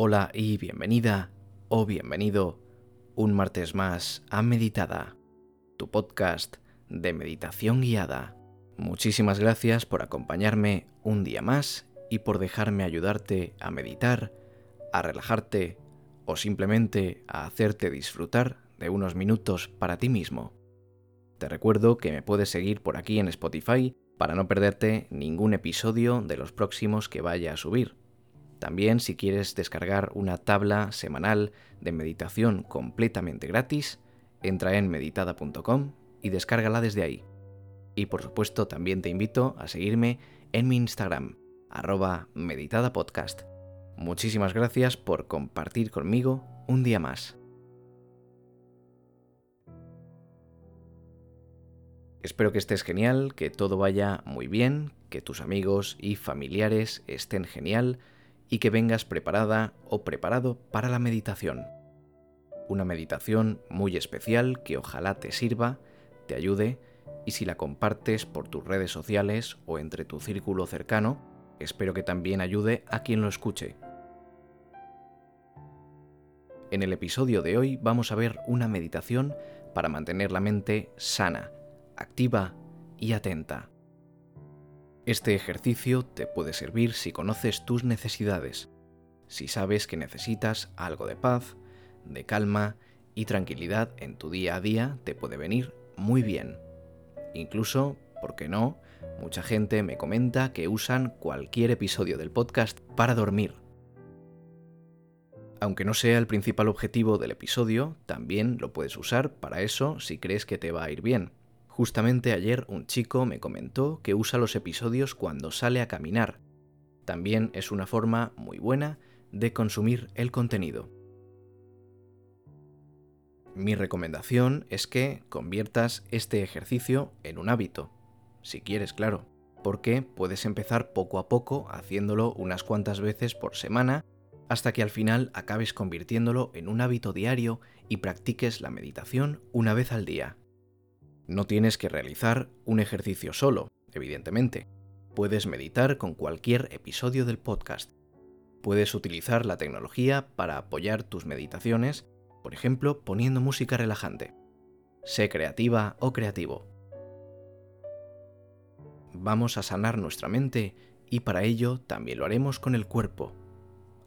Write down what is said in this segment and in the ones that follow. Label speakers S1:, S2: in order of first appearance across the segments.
S1: Hola y bienvenida o bienvenido un martes más a Meditada, tu podcast de meditación guiada. Muchísimas gracias por acompañarme un día más y por dejarme ayudarte a meditar, a relajarte o simplemente a hacerte disfrutar de unos minutos para ti mismo. Te recuerdo que me puedes seguir por aquí en Spotify para no perderte ningún episodio de los próximos que vaya a subir. También si quieres descargar una tabla semanal de meditación completamente gratis, entra en meditada.com y descárgala desde ahí. Y por supuesto también te invito a seguirme en mi Instagram, arroba meditadapodcast. Muchísimas gracias por compartir conmigo un día más. Espero que estés genial, que todo vaya muy bien, que tus amigos y familiares estén genial y que vengas preparada o preparado para la meditación. Una meditación muy especial que ojalá te sirva, te ayude y si la compartes por tus redes sociales o entre tu círculo cercano, espero que también ayude a quien lo escuche. En el episodio de hoy vamos a ver una meditación para mantener la mente sana, activa y atenta. Este ejercicio te puede servir si conoces tus necesidades, si sabes que necesitas algo de paz, de calma y tranquilidad en tu día a día, te puede venir muy bien. Incluso, ¿por qué no? Mucha gente me comenta que usan cualquier episodio del podcast para dormir. Aunque no sea el principal objetivo del episodio, también lo puedes usar para eso si crees que te va a ir bien. Justamente ayer un chico me comentó que usa los episodios cuando sale a caminar. También es una forma muy buena de consumir el contenido. Mi recomendación es que conviertas este ejercicio en un hábito, si quieres, claro, porque puedes empezar poco a poco haciéndolo unas cuantas veces por semana hasta que al final acabes convirtiéndolo en un hábito diario y practiques la meditación una vez al día. No tienes que realizar un ejercicio solo, evidentemente. Puedes meditar con cualquier episodio del podcast. Puedes utilizar la tecnología para apoyar tus meditaciones, por ejemplo, poniendo música relajante. Sé creativa o creativo. Vamos a sanar nuestra mente y para ello también lo haremos con el cuerpo.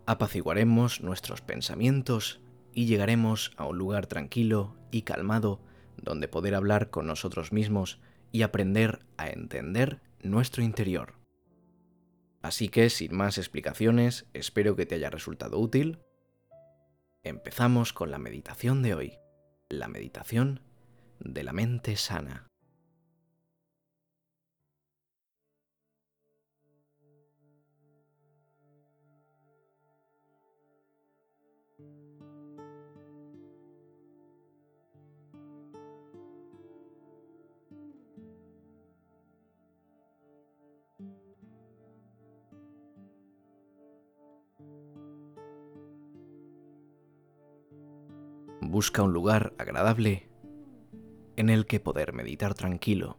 S1: Apaciguaremos nuestros pensamientos y llegaremos a un lugar tranquilo y calmado donde poder hablar con nosotros mismos y aprender a entender nuestro interior. Así que, sin más explicaciones, espero que te haya resultado útil. Empezamos con la meditación de hoy, la meditación de la mente sana. Busca un lugar agradable en el que poder meditar tranquilo.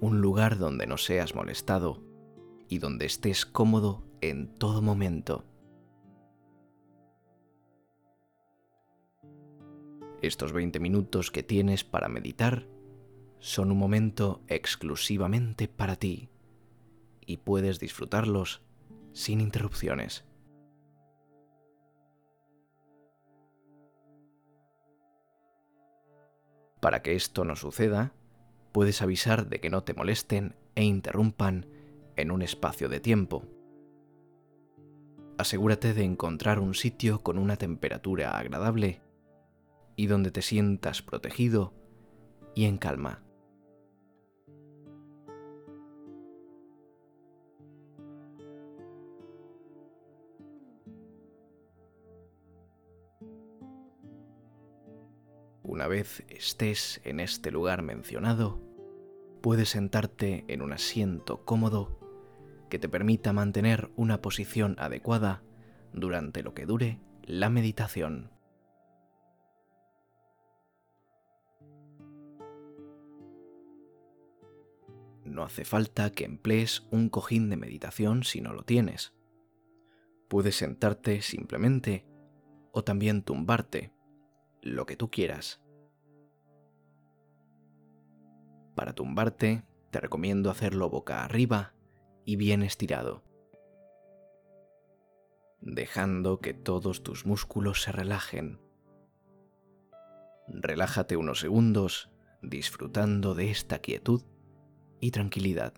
S1: Un lugar donde no seas molestado y donde estés cómodo en todo momento. Estos 20 minutos que tienes para meditar son un momento exclusivamente para ti y puedes disfrutarlos sin interrupciones. Para que esto no suceda, puedes avisar de que no te molesten e interrumpan en un espacio de tiempo. Asegúrate de encontrar un sitio con una temperatura agradable y donde te sientas protegido y en calma. Una vez estés en este lugar mencionado, puedes sentarte en un asiento cómodo que te permita mantener una posición adecuada durante lo que dure la meditación. no hace falta que emplees un cojín de meditación si no lo tienes. Puedes sentarte simplemente o también tumbarte, lo que tú quieras. Para tumbarte, te recomiendo hacerlo boca arriba y bien estirado, dejando que todos tus músculos se relajen. Relájate unos segundos disfrutando de esta quietud y tranquilidad.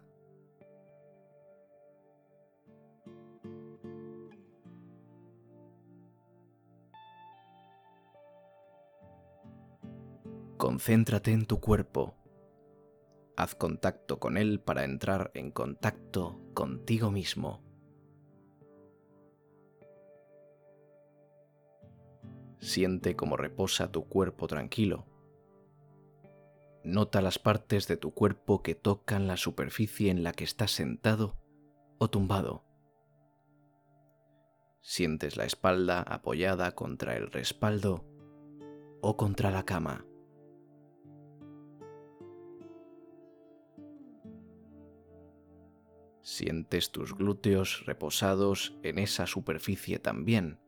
S1: Concéntrate en tu cuerpo. Haz contacto con él para entrar en contacto contigo mismo. Siente cómo reposa tu cuerpo tranquilo. Nota las partes de tu cuerpo que tocan la superficie en la que estás sentado o tumbado. Sientes la espalda apoyada contra el respaldo o contra la cama. Sientes tus glúteos reposados en esa superficie también.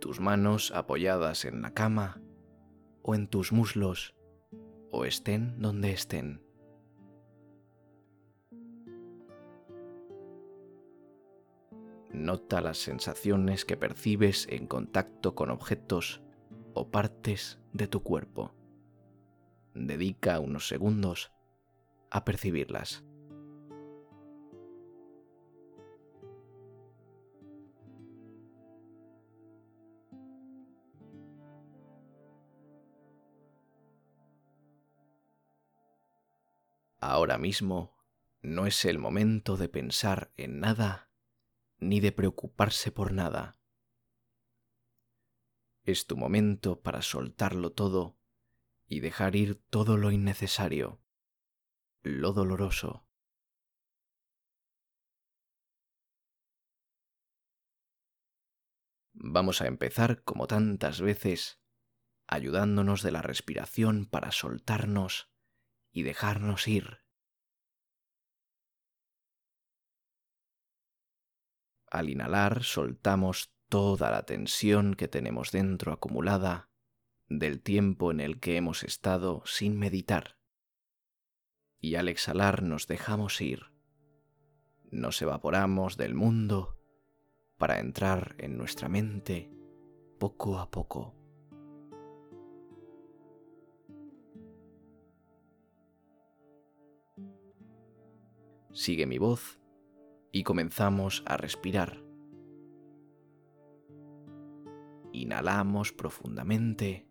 S1: Tus manos apoyadas en la cama o en tus muslos o estén donde estén. Nota las sensaciones que percibes en contacto con objetos o partes de tu cuerpo dedica unos segundos a percibirlas. Ahora mismo no es el momento de pensar en nada ni de preocuparse por nada. Es tu momento para soltarlo todo y dejar ir todo lo innecesario, lo doloroso. Vamos a empezar, como tantas veces, ayudándonos de la respiración para soltarnos y dejarnos ir. Al inhalar soltamos toda la tensión que tenemos dentro acumulada del tiempo en el que hemos estado sin meditar. Y al exhalar nos dejamos ir, nos evaporamos del mundo para entrar en nuestra mente poco a poco. Sigue mi voz y comenzamos a respirar. Inhalamos profundamente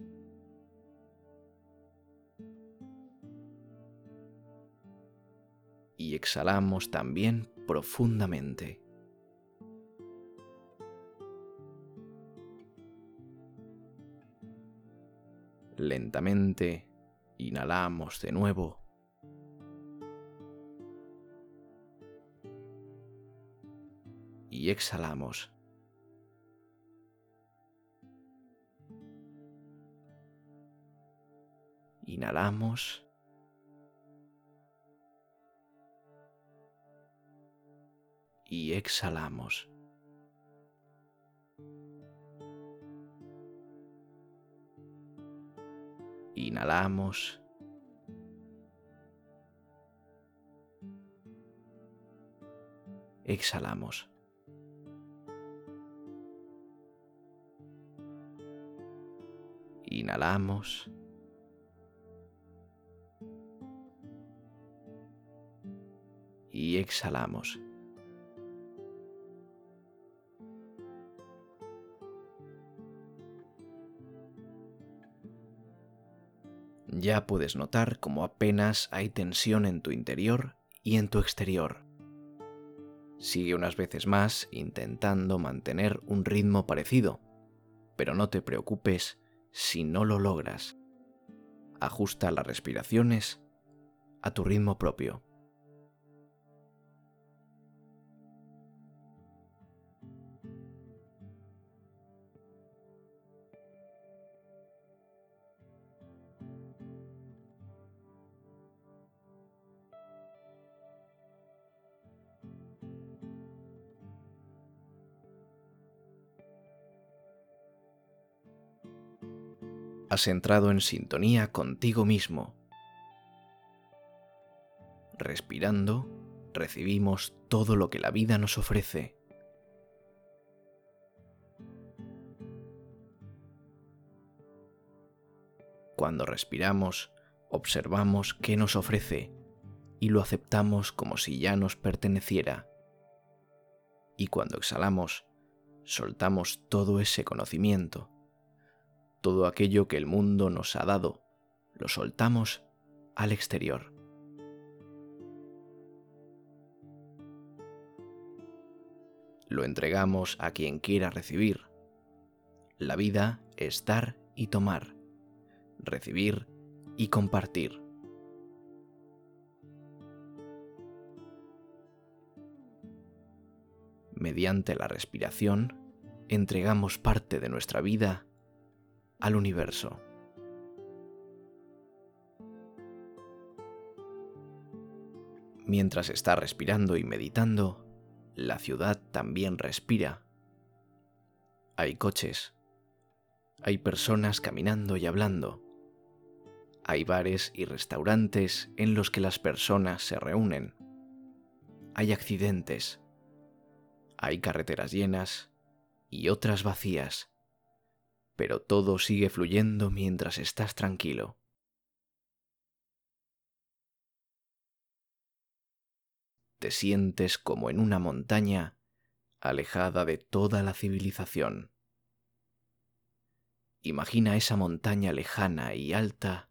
S1: exhalamos también profundamente. Lentamente inhalamos de nuevo. Y exhalamos. Inhalamos. Y exhalamos. Inhalamos. Exhalamos. Inhalamos. Y exhalamos. Ya puedes notar cómo apenas hay tensión en tu interior y en tu exterior. Sigue unas veces más intentando mantener un ritmo parecido, pero no te preocupes si no lo logras. Ajusta las respiraciones a tu ritmo propio. Has entrado en sintonía contigo mismo. Respirando, recibimos todo lo que la vida nos ofrece. Cuando respiramos, observamos qué nos ofrece y lo aceptamos como si ya nos perteneciera. Y cuando exhalamos, soltamos todo ese conocimiento, todo aquello que el mundo nos ha dado, lo soltamos al exterior. Lo entregamos a quien quiera recibir. La vida es dar y tomar, recibir y compartir. mediante la respiración, entregamos parte de nuestra vida al universo. Mientras está respirando y meditando, la ciudad también respira. Hay coches, hay personas caminando y hablando, hay bares y restaurantes en los que las personas se reúnen, hay accidentes, hay carreteras llenas y otras vacías, pero todo sigue fluyendo mientras estás tranquilo. Te sientes como en una montaña alejada de toda la civilización. Imagina esa montaña lejana y alta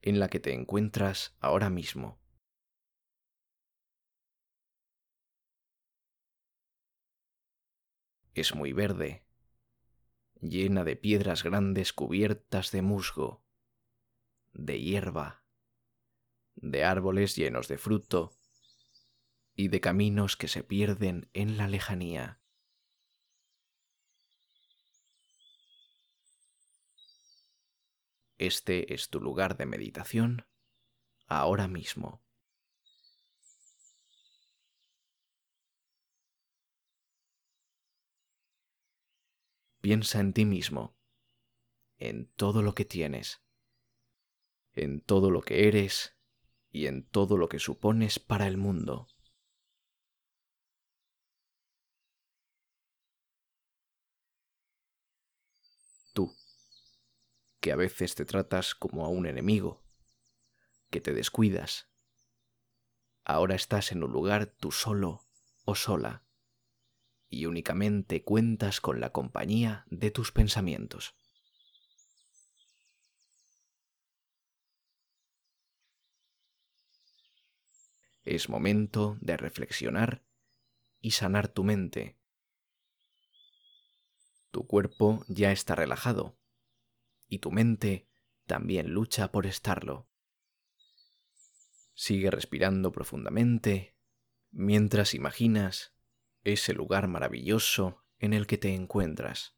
S1: en la que te encuentras ahora mismo. es muy verde, llena de piedras grandes cubiertas de musgo, de hierba, de árboles llenos de fruto y de caminos que se pierden en la lejanía. Este es tu lugar de meditación ahora mismo. Piensa en ti mismo, en todo lo que tienes, en todo lo que eres y en todo lo que supones para el mundo. Tú, que a veces te tratas como a un enemigo, que te descuidas, ahora estás en un lugar tú solo o sola y únicamente cuentas con la compañía de tus pensamientos. Es momento de reflexionar y sanar tu mente. Tu cuerpo ya está relajado y tu mente también lucha por estarlo. Sigue respirando profundamente mientras imaginas ese lugar maravilloso en el que te encuentras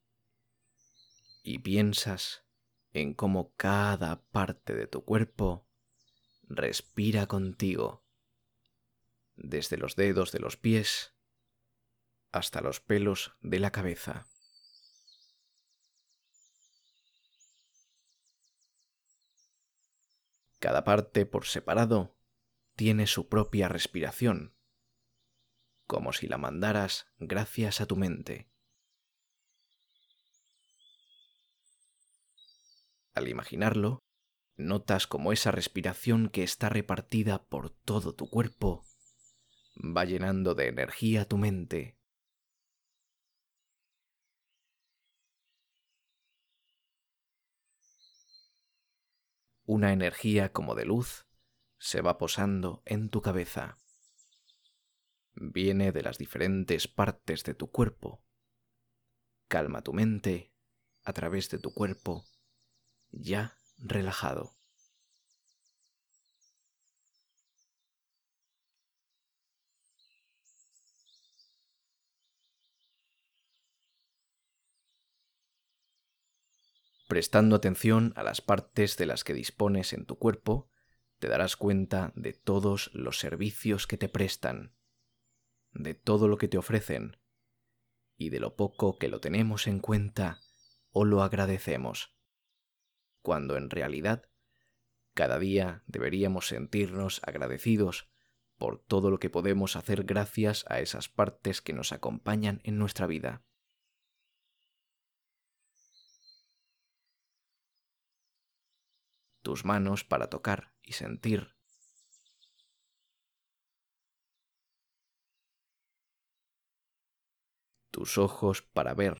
S1: y piensas en cómo cada parte de tu cuerpo respira contigo, desde los dedos de los pies hasta los pelos de la cabeza. Cada parte por separado tiene su propia respiración como si la mandaras gracias a tu mente. Al imaginarlo, notas como esa respiración que está repartida por todo tu cuerpo va llenando de energía tu mente. Una energía como de luz se va posando en tu cabeza viene de las diferentes partes de tu cuerpo. Calma tu mente a través de tu cuerpo ya relajado. Prestando atención a las partes de las que dispones en tu cuerpo, te darás cuenta de todos los servicios que te prestan de todo lo que te ofrecen y de lo poco que lo tenemos en cuenta o lo agradecemos. cuando en realidad cada día deberíamos sentirnos agradecidos por todo lo que podemos hacer gracias a esas partes que nos acompañan en nuestra vida. Tus manos para tocar y sentir. Tus ojos para ver.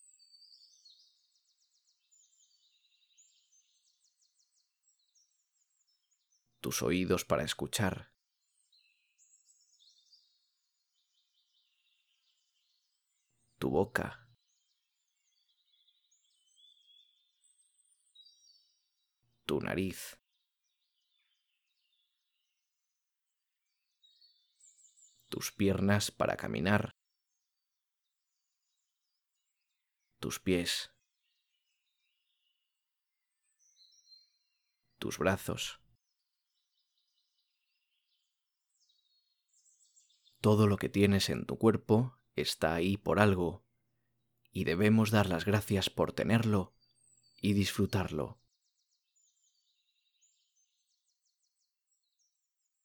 S1: Tus oídos para escuchar. tu boca. Tu nariz. Tus piernas para caminar. Tus pies. Tus brazos. Todo lo que tienes en tu cuerpo está ahí por algo y debemos dar las gracias por tenerlo y disfrutarlo.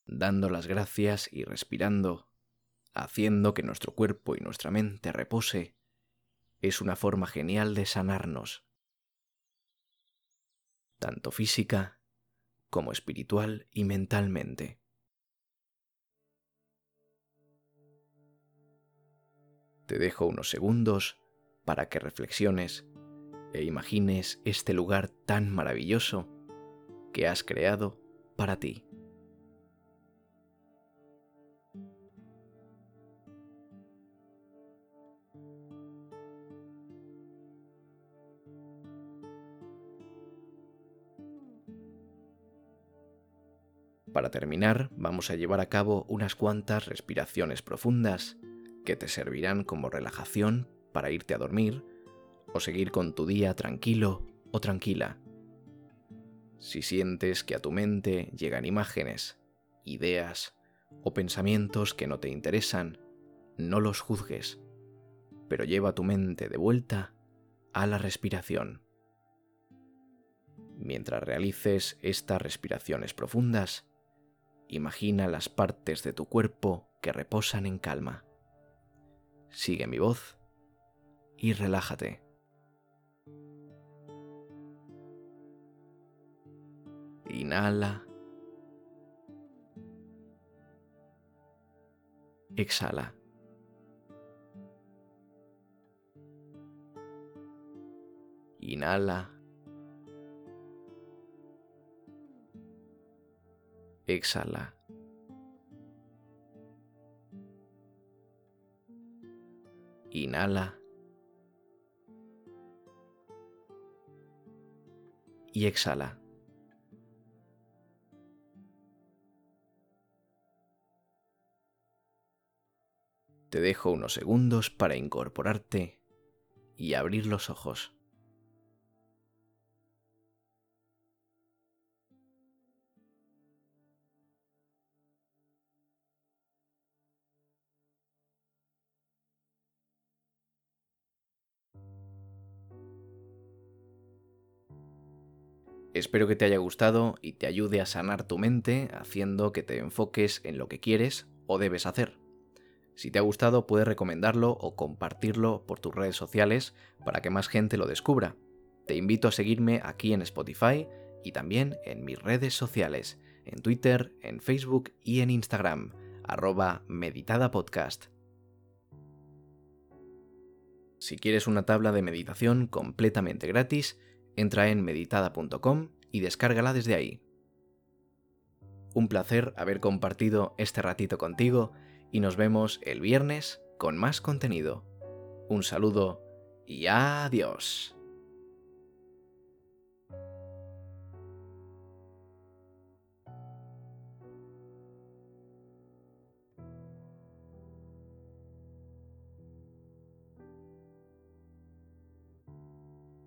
S1: Dando las gracias y respirando, haciendo que nuestro cuerpo y nuestra mente repose, es una forma genial de sanarnos, tanto física como espiritual y mentalmente. Te dejo unos segundos para que reflexiones e imagines este lugar tan maravilloso que has creado para ti. Para terminar, vamos a llevar a cabo unas cuantas respiraciones profundas que te servirán como relajación para irte a dormir o seguir con tu día tranquilo o tranquila. Si sientes que a tu mente llegan imágenes, ideas o pensamientos que no te interesan, no los juzgues, pero lleva tu mente de vuelta a la respiración. Mientras realices estas respiraciones profundas, imagina las partes de tu cuerpo que reposan en calma sigue mi voz y relájate. Inhala. Exhala. Inhala. Exhala. Inhala. Y exhala. Te dejo unos segundos para incorporarte y abrir los ojos. Espero que te haya gustado y te ayude a sanar tu mente haciendo que te enfoques en lo que quieres o debes hacer. Si te ha gustado puedes recomendarlo o compartirlo por tus redes sociales para que más gente lo descubra. Te invito a seguirme aquí en Spotify y también en mis redes sociales, en Twitter, en Facebook y en Instagram, arroba meditadapodcast. Si quieres una tabla de meditación completamente gratis, Entra en meditada.com y descárgala desde ahí. Un placer haber compartido este ratito contigo y nos vemos el viernes con más contenido. Un saludo y adiós.